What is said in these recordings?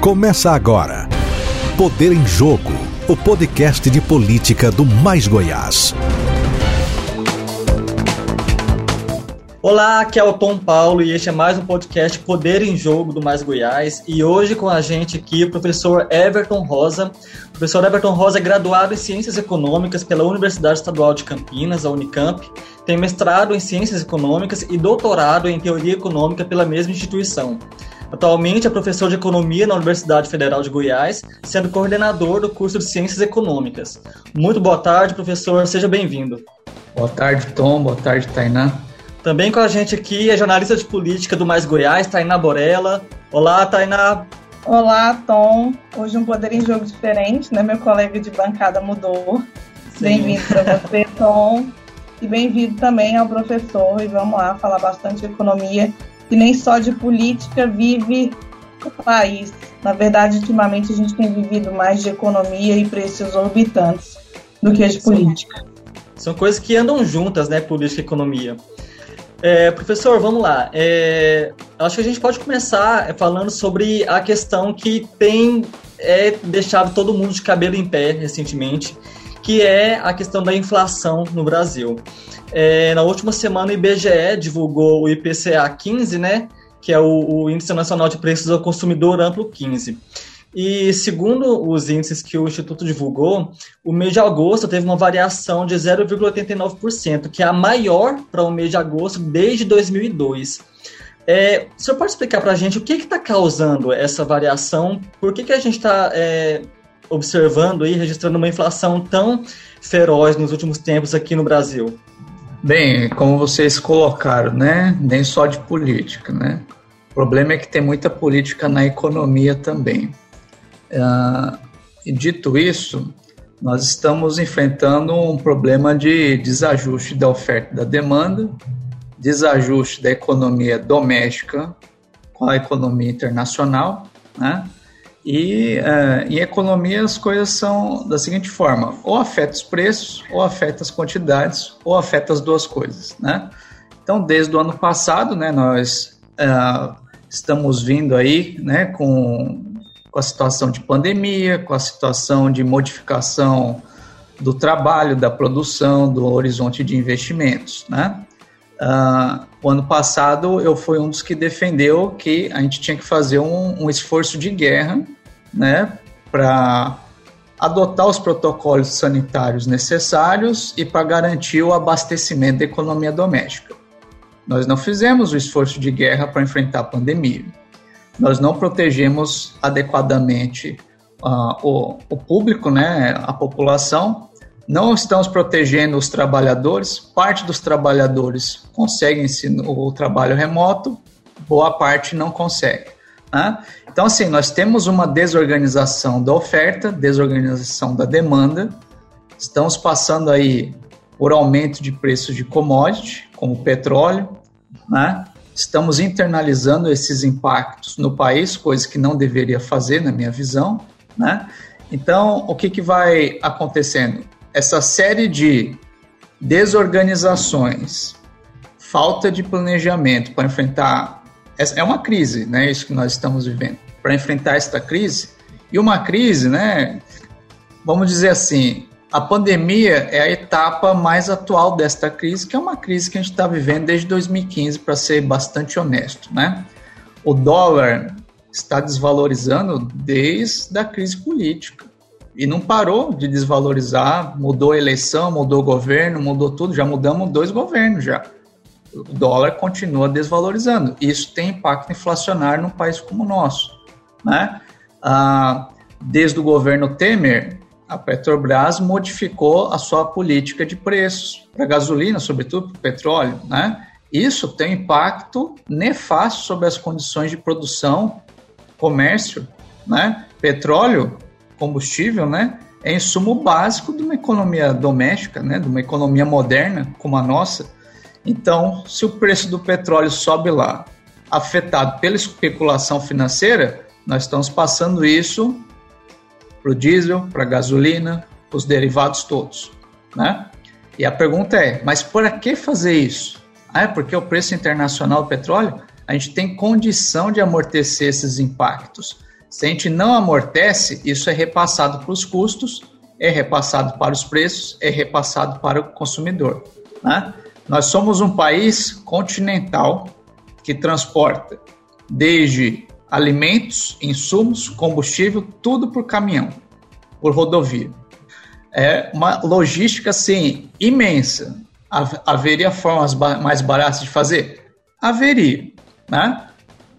Começa agora. Poder em Jogo, o podcast de política do Mais Goiás. Olá, aqui é o Tom Paulo e este é mais um podcast Poder em Jogo do Mais Goiás. E hoje com a gente aqui o professor Everton Rosa. O professor Everton Rosa é graduado em Ciências Econômicas pela Universidade Estadual de Campinas, a Unicamp. Tem mestrado em Ciências Econômicas e doutorado em Teoria Econômica pela mesma instituição. Atualmente é professor de Economia na Universidade Federal de Goiás, sendo coordenador do curso de Ciências Econômicas. Muito boa tarde, professor, seja bem-vindo. Boa tarde, Tom, boa tarde, Tainá. Também com a gente aqui é jornalista de política do Mais Goiás, Tainá Borella. Olá, Tainá. Olá, Tom. Hoje um poder em jogo diferente, né? Meu colega de bancada mudou. Bem-vindo para você, Tom. E bem-vindo também ao professor. E vamos lá falar bastante de economia e nem só de política vive o país. Na verdade, ultimamente a gente tem vivido mais de economia e preços exorbitantes do que de política. São coisas que andam juntas, né, política e economia. É, professor, vamos lá. É, acho que a gente pode começar falando sobre a questão que tem é, deixado todo mundo de cabelo em pé recentemente, que é a questão da inflação no Brasil. É, na última semana, o IBGE divulgou o IPCA 15, né, que é o, o Índice Nacional de Preços ao Consumidor Amplo 15. E segundo os índices que o Instituto divulgou, o mês de agosto teve uma variação de 0,89%, que é a maior para o mês de agosto desde 2002. É, o senhor pode explicar para a gente o que está causando essa variação? Por que, que a gente está é, observando e registrando uma inflação tão feroz nos últimos tempos aqui no Brasil? Bem, como vocês colocaram, né? Nem só de política, né? O problema é que tem muita política na economia também. Uh, e dito isso, nós estamos enfrentando um problema de desajuste da oferta e da demanda, desajuste da economia doméstica com a economia internacional, né? E uh, em economia as coisas são da seguinte forma: ou afeta os preços, ou afeta as quantidades, ou afeta as duas coisas, né? Então, desde o ano passado, né, nós uh, estamos vindo aí, né, com, com a situação de pandemia, com a situação de modificação do trabalho, da produção, do horizonte de investimentos, né? Uh, o ano passado eu fui um dos que defendeu que a gente tinha que fazer um, um esforço de guerra, né, para adotar os protocolos sanitários necessários e para garantir o abastecimento da economia doméstica. Nós não fizemos o esforço de guerra para enfrentar a pandemia. Nós não protegemos adequadamente uh, o, o público, né, a população, não estamos protegendo os trabalhadores, parte dos trabalhadores conseguem o trabalho remoto, boa parte não consegue. Né? Então, assim, nós temos uma desorganização da oferta, desorganização da demanda, estamos passando aí por aumento de preços de commodity, como petróleo, né? estamos internalizando esses impactos no país, coisa que não deveria fazer, na minha visão. Né? Então, o que, que vai acontecendo? Essa série de desorganizações, falta de planejamento para enfrentar é uma crise, né? Isso que nós estamos vivendo. Para enfrentar esta crise e uma crise, né? Vamos dizer assim, a pandemia é a etapa mais atual desta crise, que é uma crise que a gente está vivendo desde 2015, para ser bastante honesto, né? O dólar está desvalorizando desde a crise política e não parou de desvalorizar, mudou a eleição, mudou o governo, mudou tudo, já mudamos dois governos já. O dólar continua desvalorizando. Isso tem impacto inflacionário num país como o nosso. Né? Ah, desde o governo Temer, a Petrobras modificou a sua política de preços para gasolina, sobretudo para petróleo. Né? Isso tem impacto nefasto sobre as condições de produção, comércio. Né? Petróleo combustível, né, é insumo básico de uma economia doméstica, né, de uma economia moderna como a nossa. Então, se o preço do petróleo sobe lá, afetado pela especulação financeira, nós estamos passando isso para o diesel, para a gasolina, os derivados todos, né? E a pergunta é, mas por que fazer isso? Ah, é porque o preço internacional do petróleo, a gente tem condição de amortecer esses impactos Se a gente não amortece, isso é repassado para os custos, é repassado para os preços, é repassado para o consumidor. Né? Nós somos um país continental que transporta desde alimentos, insumos, combustível, tudo por caminhão, por rodovia. É uma logística assim imensa. Haveria formas mais baratas de fazer? Haveria, né?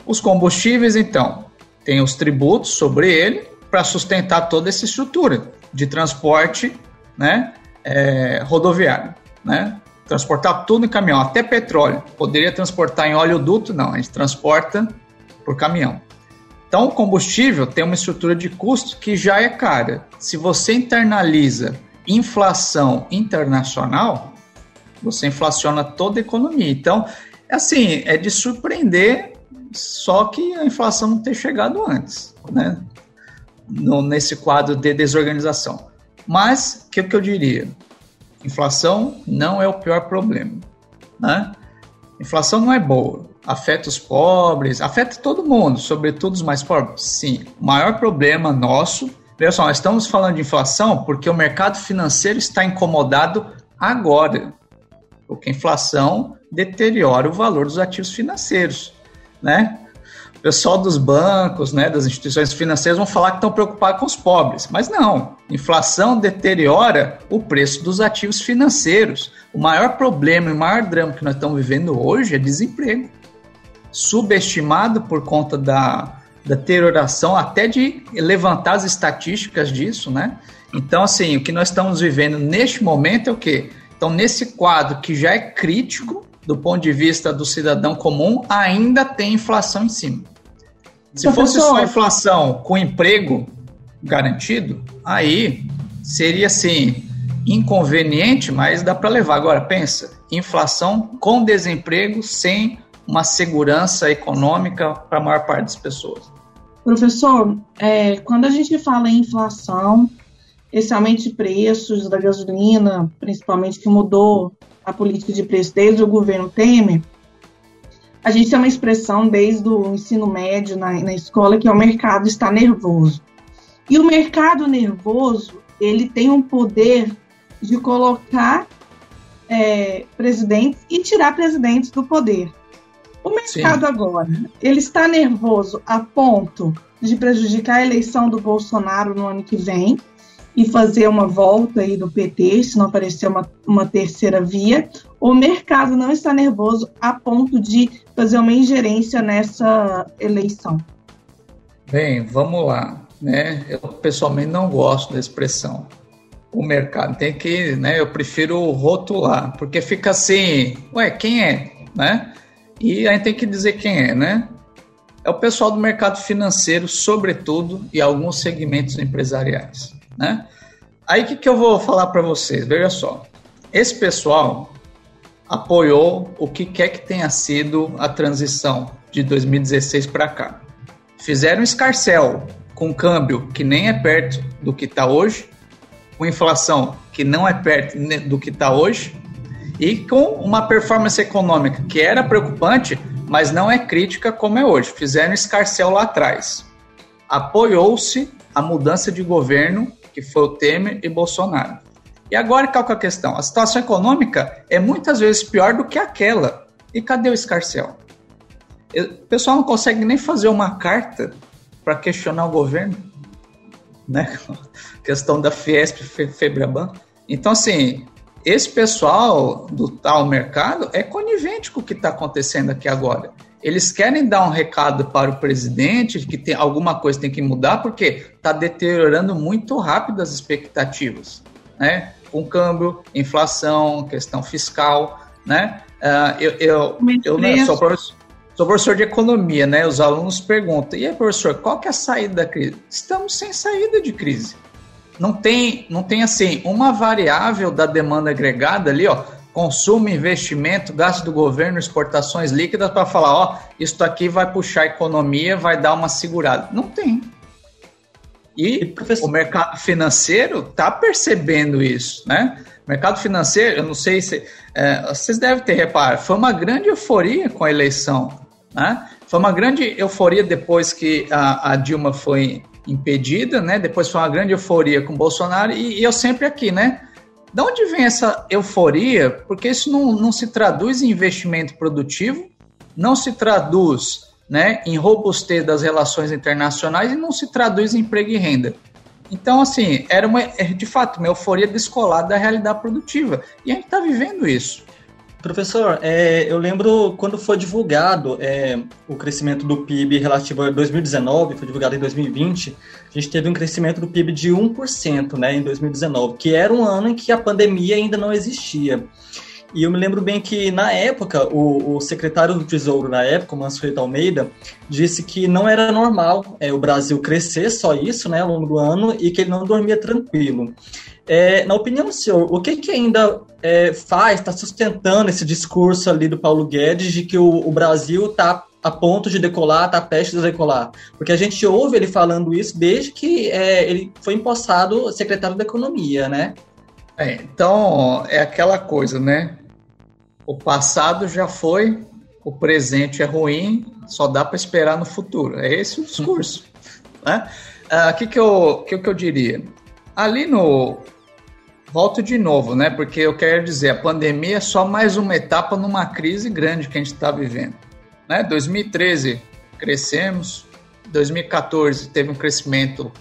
Os combustíveis, então, tem os tributos sobre ele para sustentar toda essa estrutura de transporte, né, é, rodoviário, né? Transportar tudo em caminhão, até petróleo. Poderia transportar em oleoduto? Não, a gente transporta por caminhão. Então, o combustível tem uma estrutura de custo que já é cara. Se você internaliza inflação internacional, você inflaciona toda a economia. Então, é assim, é de surpreender só que a inflação ter chegado antes, né? No, nesse quadro de desorganização. Mas, o que, que eu diria? Inflação não é o pior problema, né? Inflação não é boa, afeta os pobres, afeta todo mundo, sobretudo os mais pobres. Sim, o maior problema nosso, veja só, nós estamos falando de inflação porque o mercado financeiro está incomodado agora, porque a inflação deteriora o valor dos ativos financeiros né? O pessoal dos bancos, né, das instituições financeiras vão falar que estão preocupados com os pobres, mas não. Inflação deteriora o preço dos ativos financeiros. O maior problema e o maior drama que nós estamos vivendo hoje é desemprego, subestimado por conta da, da deterioração, até de levantar as estatísticas disso, né? Então, assim, o que nós estamos vivendo neste momento é o quê? Então, nesse quadro que já é crítico, do ponto de vista do cidadão comum, ainda tem inflação em cima. Se Professor, fosse só inflação com emprego garantido, aí seria assim inconveniente, mas dá para levar. Agora pensa, inflação com desemprego sem uma segurança econômica para a maior parte das pessoas. Professor, é, quando a gente fala em inflação, esse aumento de preços da gasolina, principalmente que mudou a política de preço desde o governo Temer, a gente tem uma expressão desde o ensino médio na, na escola que é o mercado está nervoso. E o mercado nervoso, ele tem um poder de colocar é, presidentes e tirar presidentes do poder. O mercado Sim. agora, ele está nervoso a ponto de prejudicar a eleição do Bolsonaro no ano que vem, e fazer uma volta aí do PT, se não aparecer uma, uma terceira via, o mercado não está nervoso a ponto de fazer uma ingerência nessa eleição? Bem, vamos lá. Né? Eu pessoalmente não gosto da expressão. O mercado tem que, né? Eu prefiro rotular, porque fica assim, ué, quem é, né? E a gente tem que dizer quem é, né? É o pessoal do mercado financeiro, sobretudo, e alguns segmentos empresariais né? Aí o que, que eu vou falar para vocês? Veja só, esse pessoal apoiou o que quer que tenha sido a transição de 2016 para cá. Fizeram escarcel com câmbio que nem é perto do que está hoje, com inflação que não é perto do que está hoje, e com uma performance econômica que era preocupante, mas não é crítica como é hoje. Fizeram escarcel lá atrás. Apoiou-se a mudança de governo que foi o Temer e Bolsonaro. E agora qual que é a questão? A situação econômica é muitas vezes pior do que aquela. E cadê o escarcel? O pessoal não consegue nem fazer uma carta para questionar o governo, né? questão da Fiesp, Febraban. Então, assim, esse pessoal do tal mercado é conivente com o que está acontecendo aqui agora eles querem dar um recado para o presidente de que tem alguma coisa tem que mudar porque está deteriorando muito rápido as expectativas, né? Com câmbio, inflação, questão fiscal, né? Uh, eu eu, eu né, sou, professor, sou professor de economia, né? Os alunos perguntam: e aí, professor, qual que é a saída da crise? Estamos sem saída de crise. Não tem, não tem assim uma variável da demanda agregada ali, ó consumo, investimento, gasto do governo, exportações líquidas para falar, ó, isso aqui vai puxar a economia, vai dar uma segurada. Não tem. E o mercado financeiro está percebendo isso, né? O mercado financeiro, eu não sei se é, vocês devem ter reparado, foi uma grande euforia com a eleição, né? foi uma grande euforia depois que a, a Dilma foi impedida, né? Depois foi uma grande euforia com Bolsonaro e, e eu sempre aqui, né? De onde vem essa euforia? Porque isso não, não se traduz em investimento produtivo, não se traduz né, em robustez das relações internacionais e não se traduz em emprego e renda. Então, assim, era uma, é, de fato uma euforia descolada da realidade produtiva. E a gente está vivendo isso. Professor, é, eu lembro quando foi divulgado é, o crescimento do PIB relativo a 2019, foi divulgado em 2020, a gente teve um crescimento do PIB de 1% né, em 2019, que era um ano em que a pandemia ainda não existia. E eu me lembro bem que, na época, o, o secretário do Tesouro, na época, o Mansueto Almeida, disse que não era normal é, o Brasil crescer só isso né, ao longo do ano e que ele não dormia tranquilo. É, na opinião do senhor, o que, que ainda é, faz, está sustentando esse discurso ali do Paulo Guedes de que o, o Brasil está a ponto de decolar, está prestes a decolar? Porque a gente ouve ele falando isso desde que é, ele foi empossado secretário da Economia, né? É, então, é aquela coisa, né? O passado já foi, o presente é ruim, só dá para esperar no futuro. É esse o discurso. né? O ah, que, que, eu, que, que eu diria? Ali no. Volto de novo, né? Porque eu quero dizer, a pandemia é só mais uma etapa numa crise grande que a gente está vivendo. Né? 2013 crescemos, 2014 teve um crescimento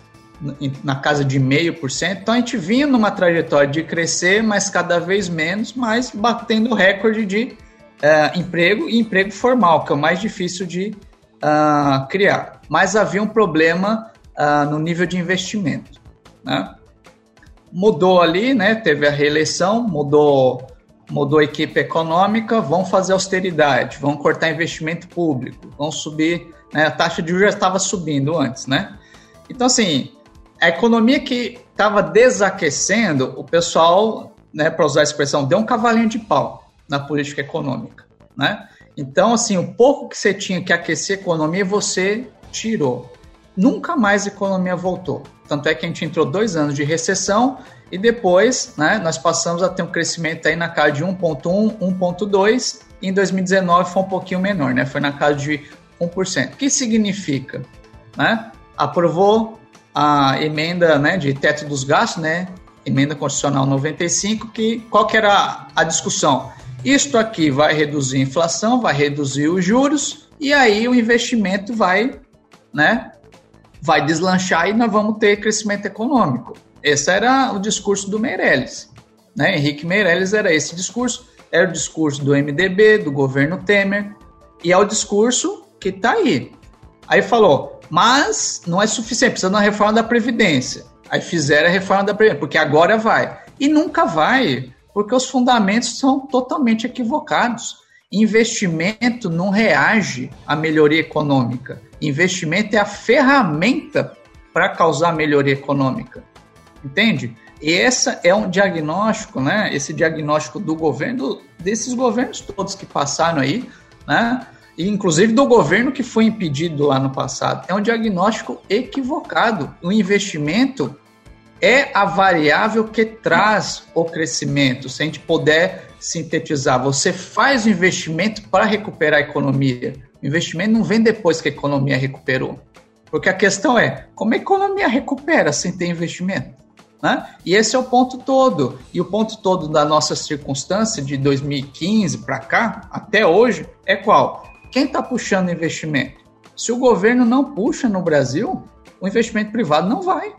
na casa de meio por cento. Então a gente vinha numa trajetória de crescer, mas cada vez menos, mas batendo recorde de uh, emprego e emprego formal, que é o mais difícil de uh, criar. Mas havia um problema uh, no nível de investimento. Né? Mudou ali, né? Teve a reeleição, mudou, mudou a equipe econômica, vão fazer austeridade, vão cortar investimento público, vão subir, né? A taxa de juros já estava subindo antes, né? Então, assim, a economia que estava desaquecendo, o pessoal, né, para usar a expressão, deu um cavalinho de pau na política econômica, né? Então, assim, o pouco que você tinha que aquecer a economia, você tirou. Nunca mais a economia voltou. Tanto é que a gente entrou dois anos de recessão e depois né, nós passamos a ter um crescimento aí na casa de 1,1, 1,2 e em 2019 foi um pouquinho menor, né? Foi na casa de 1%. O que significa? Né? Aprovou a emenda né, de teto dos gastos, né? Emenda Constitucional 95, que qual que era a discussão? Isto aqui vai reduzir a inflação, vai reduzir os juros, e aí o investimento vai né, vai deslanchar e nós vamos ter crescimento econômico. Esse era o discurso do Meirelles. Né? Henrique Meirelles era esse discurso, era o discurso do MDB, do governo Temer, e é o discurso que está aí. Aí falou, mas não é suficiente, precisa de uma reforma da Previdência. Aí fizeram a reforma da Previdência, porque agora vai. E nunca vai, porque os fundamentos são totalmente equivocados. Investimento não reage à melhoria econômica. Investimento é a ferramenta para causar melhoria econômica. Entende? E esse é um diagnóstico, né? Esse diagnóstico do governo, desses governos todos que passaram aí, né? E inclusive do governo que foi impedido lá no passado. É um diagnóstico equivocado. O investimento é a variável que traz o crescimento. Se a gente puder sintetizar, você faz o investimento para recuperar a economia. O investimento não vem depois que a economia recuperou. Porque a questão é, como a economia recupera sem ter investimento? Né? E esse é o ponto todo. E o ponto todo da nossa circunstância de 2015 para cá, até hoje, é qual? Quem está puxando investimento? Se o governo não puxa no Brasil, o investimento privado não vai,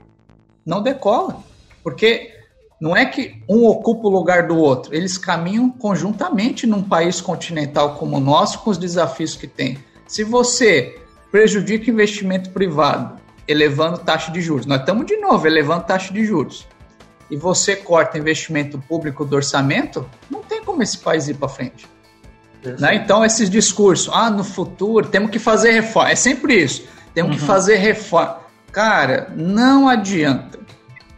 não decola. Porque não é que um ocupa o lugar do outro, eles caminham conjuntamente num país continental como o nosso, com os desafios que tem. Se você prejudica o investimento privado, elevando taxa de juros, nós estamos de novo elevando taxa de juros, e você corta investimento público do orçamento, não tem como esse país ir para frente. Né? Então, esses discursos, ah, no futuro temos que fazer reforma, é sempre isso, temos uhum. que fazer reforma. Cara, não adianta.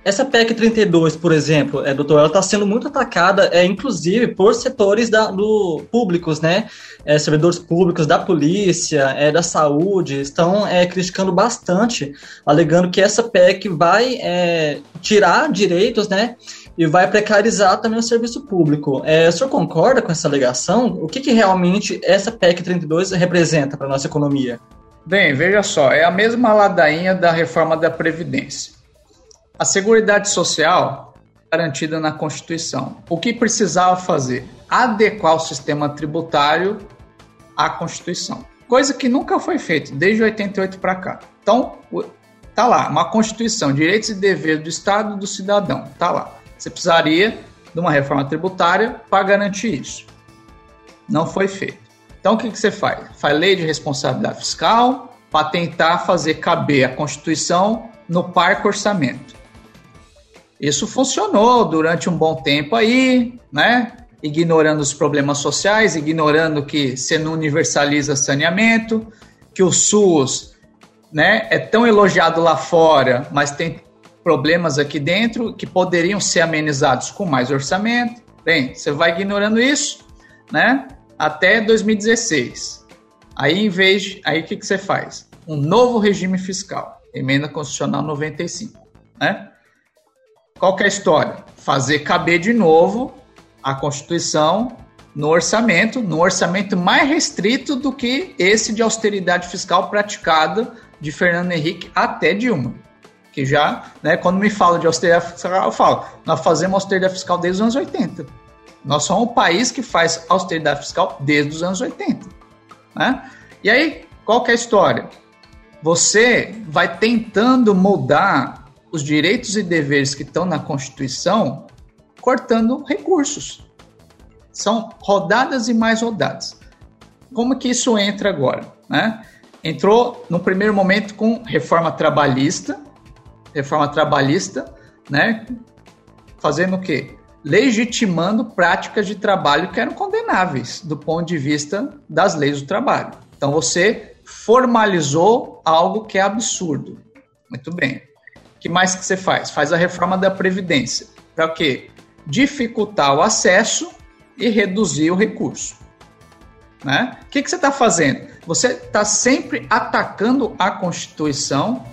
Essa PEC 32, por exemplo, é, doutor, ela está sendo muito atacada, é, inclusive, por setores da, do, públicos, né? É, servidores públicos da polícia, é, da saúde, estão é, criticando bastante, alegando que essa PEC vai é, tirar direitos, né? e vai precarizar também o serviço público. É, o senhor concorda com essa alegação? O que, que realmente essa PEC 32 representa para a nossa economia? Bem, veja só, é a mesma ladainha da reforma da Previdência. A Seguridade Social garantida na Constituição. O que precisava fazer? Adequar o sistema tributário à Constituição. Coisa que nunca foi feita desde 88 para cá. Então, tá lá, uma Constituição, direitos e deveres do Estado e do cidadão, tá lá. Você precisaria de uma reforma tributária para garantir isso. Não foi feito. Então, o que, que você faz? Faz lei de responsabilidade fiscal para tentar fazer caber a Constituição no parque orçamento. Isso funcionou durante um bom tempo aí, né? Ignorando os problemas sociais, ignorando que você não universaliza saneamento, que o SUS né, é tão elogiado lá fora, mas tem problemas aqui dentro que poderiam ser amenizados com mais orçamento. Bem, você vai ignorando isso, né? Até 2016. Aí, em vez de, aí o que, que você faz? Um novo regime fiscal, emenda constitucional 95, né? Qual é a história? Fazer caber de novo a Constituição no orçamento, no orçamento mais restrito do que esse de austeridade fiscal praticada de Fernando Henrique até Dilma. Que já, né, quando me fala de austeridade fiscal, eu falo, nós fazemos austeridade fiscal desde os anos 80. Nós somos o país que faz austeridade fiscal desde os anos 80. Né? E aí, qual é a história? Você vai tentando mudar os direitos e deveres que estão na Constituição, cortando recursos. São rodadas e mais rodadas. Como que isso entra agora? Né? Entrou no primeiro momento com reforma trabalhista, reforma trabalhista, né? Fazendo o quê? Legitimando práticas de trabalho que eram condenáveis do ponto de vista das leis do trabalho. Então você formalizou algo que é absurdo. Muito bem. Que mais que você faz? Faz a reforma da Previdência. Para quê? Dificultar o acesso e reduzir o recurso. Né? O que, que você está fazendo? Você está sempre atacando a Constituição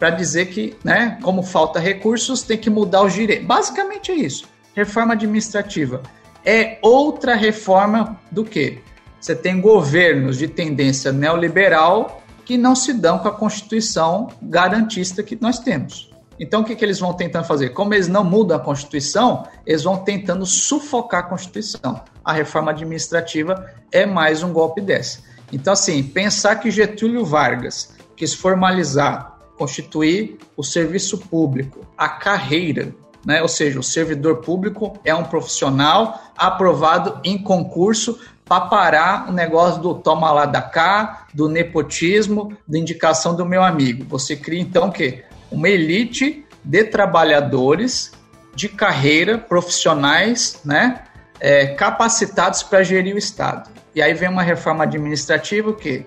para dizer que, né, como falta recursos, tem que mudar os direitos. Basicamente é isso. Reforma administrativa é outra reforma do que? Você tem governos de tendência neoliberal que não se dão com a Constituição garantista que nós temos. Então, o que, que eles vão tentando fazer? Como eles não mudam a Constituição, eles vão tentando sufocar a Constituição. A reforma administrativa é mais um golpe dessa. Então, assim, pensar que Getúlio Vargas quis formalizar, constituir o serviço público, a carreira, né? ou seja, o servidor público é um profissional aprovado em concurso para parar o negócio do toma lá da cá, do nepotismo, da indicação do meu amigo. Você cria então o quê? Uma elite de trabalhadores de carreira, profissionais, né? É, capacitados para gerir o Estado. E aí vem uma reforma administrativa que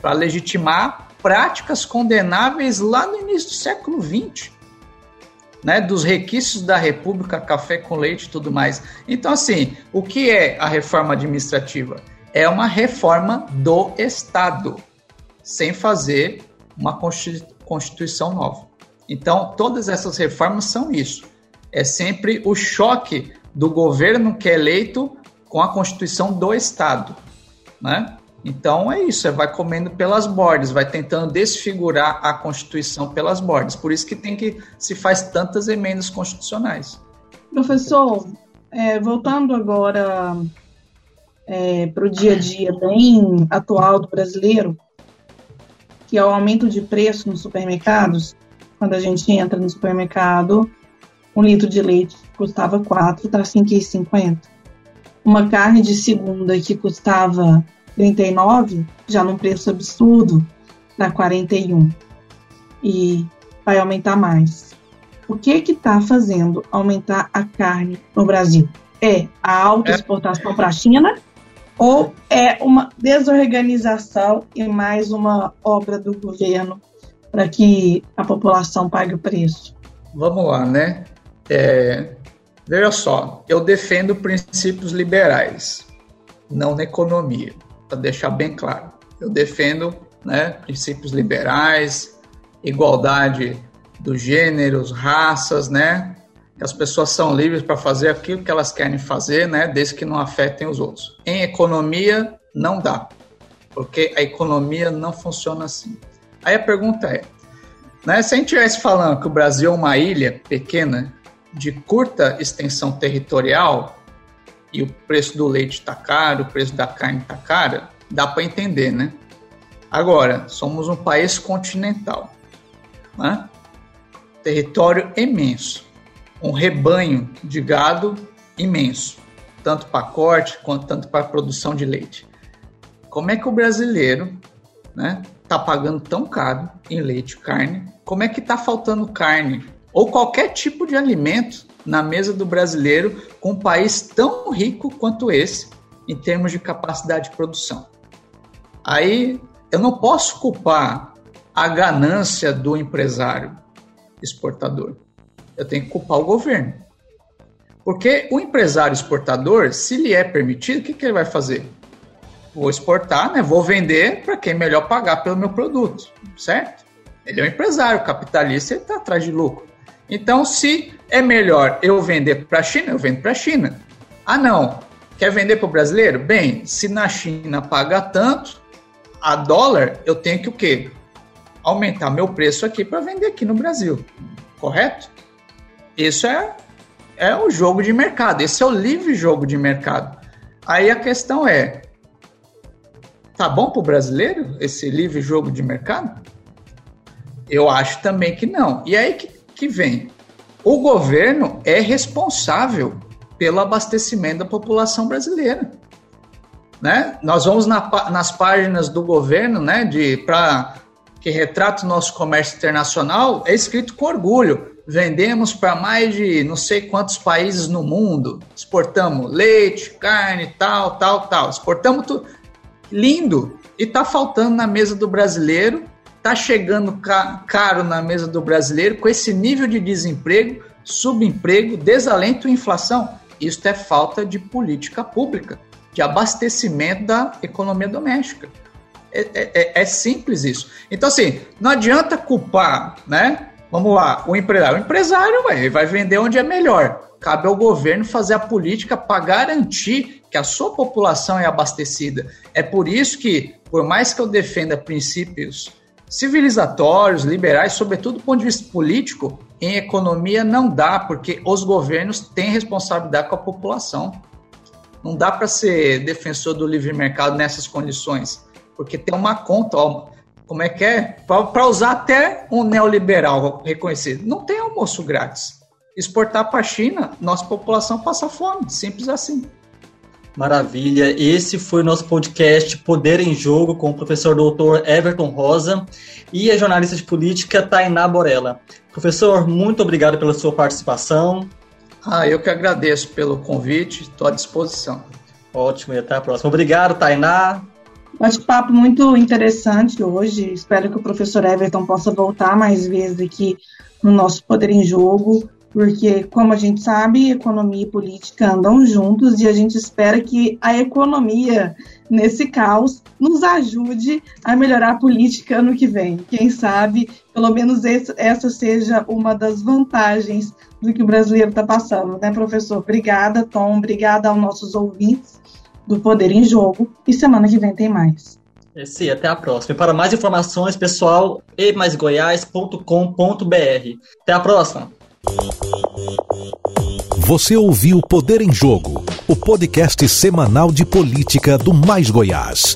para legitimar práticas condenáveis lá no início do século XX, né, dos requisitos da República, café com leite e tudo mais. Então, assim, o que é a reforma administrativa? É uma reforma do Estado, sem fazer uma Constituição nova. Então, todas essas reformas são isso. É sempre o choque do governo que é eleito com a Constituição do Estado né? Então é isso, é vai comendo pelas bordas, vai tentando desfigurar a Constituição pelas bordas. Por isso que tem que se faz tantas emendas constitucionais. Professor, é, voltando agora é, para o dia a dia bem atual do brasileiro, que é o aumento de preço nos supermercados. Quando a gente entra no supermercado, um litro de leite custava 4, está 5,50 uma carne de segunda que custava 39, já num preço absurdo, na 41. E vai aumentar mais. O que que está fazendo aumentar a carne no Brasil? É a alta exportação para a China ou é uma desorganização e mais uma obra do governo para que a população pague o preço? Vamos lá, né? É, Veja só, eu defendo princípios liberais, não na economia, para deixar bem claro. Eu defendo né, princípios liberais, igualdade dos gêneros, raças, né? que as pessoas são livres para fazer aquilo que elas querem fazer, né, desde que não afetem os outros. Em economia, não dá, porque a economia não funciona assim. Aí a pergunta é, né, se a gente estivesse falando que o Brasil é uma ilha pequena, de curta extensão territorial, e o preço do leite está caro, o preço da carne está cara, dá para entender, né? Agora, somos um país continental, né? território imenso um rebanho de gado imenso, tanto para corte quanto tanto para produção de leite. Como é que o brasileiro né, tá pagando tão caro em leite e carne? Como é que está faltando carne ou qualquer tipo de alimento na mesa do brasileiro com um país tão rico quanto esse em termos de capacidade de produção? Aí eu não posso culpar a ganância do empresário exportador eu tenho que culpar o governo. Porque o empresário exportador, se lhe é permitido, o que, que ele vai fazer? Vou exportar, né? vou vender para quem melhor pagar pelo meu produto, certo? Ele é um empresário capitalista, ele está atrás de lucro. Então, se é melhor eu vender para a China, eu vendo para a China. Ah, não. Quer vender para o brasileiro? Bem, se na China paga tanto, a dólar, eu tenho que o quê? Aumentar meu preço aqui para vender aqui no Brasil. Correto? Isso é, é o jogo de mercado, esse é o livre jogo de mercado. Aí a questão é: tá bom para o brasileiro esse livre jogo de mercado? Eu acho também que não. E aí que, que vem? O governo é responsável pelo abastecimento da população brasileira. Né? Nós vamos na, nas páginas do governo, né, de para que retrata o nosso comércio internacional, é escrito com orgulho vendemos para mais de não sei quantos países no mundo, exportamos leite, carne, tal, tal, tal, exportamos tudo. Lindo! E tá faltando na mesa do brasileiro, tá chegando ca caro na mesa do brasileiro com esse nível de desemprego, subemprego, desalento e inflação. Isso é falta de política pública, de abastecimento da economia doméstica. É, é, é, é simples isso. Então, assim, não adianta culpar, né? Vamos lá, o empresário. O empresário vai, vai vender onde é melhor. Cabe ao governo fazer a política para garantir que a sua população é abastecida. É por isso que, por mais que eu defenda princípios civilizatórios, liberais, sobretudo do ponto de vista político, em economia não dá, porque os governos têm responsabilidade com a população. Não dá para ser defensor do livre mercado nessas condições, porque tem uma conta. Ó, como é que é? Para usar até um neoliberal reconhecido. Não tem almoço grátis. Exportar para a China, nossa população passa fome. Simples assim. Maravilha. Esse foi o nosso podcast Poder em Jogo com o professor doutor Everton Rosa e a jornalista de política Tainá Borella. Professor, muito obrigado pela sua participação. Ah, eu que agradeço pelo convite, estou à disposição. Ótimo, e até a próxima. Obrigado, Tainá. Bate-papo muito interessante hoje. Espero que o professor Everton possa voltar mais vezes aqui no nosso Poder em Jogo, porque, como a gente sabe, economia e política andam juntos e a gente espera que a economia, nesse caos, nos ajude a melhorar a política ano que vem. Quem sabe, pelo menos esse, essa seja uma das vantagens do que o brasileiro está passando, né, professor? Obrigada, Tom. Obrigada aos nossos ouvintes do Poder em Jogo e semana que vem tem mais. É, sim, até a próxima. E para mais informações, pessoal, emaisgoiás.com.br. Até a próxima. Você ouviu Poder em Jogo, o podcast semanal de política do Mais Goiás.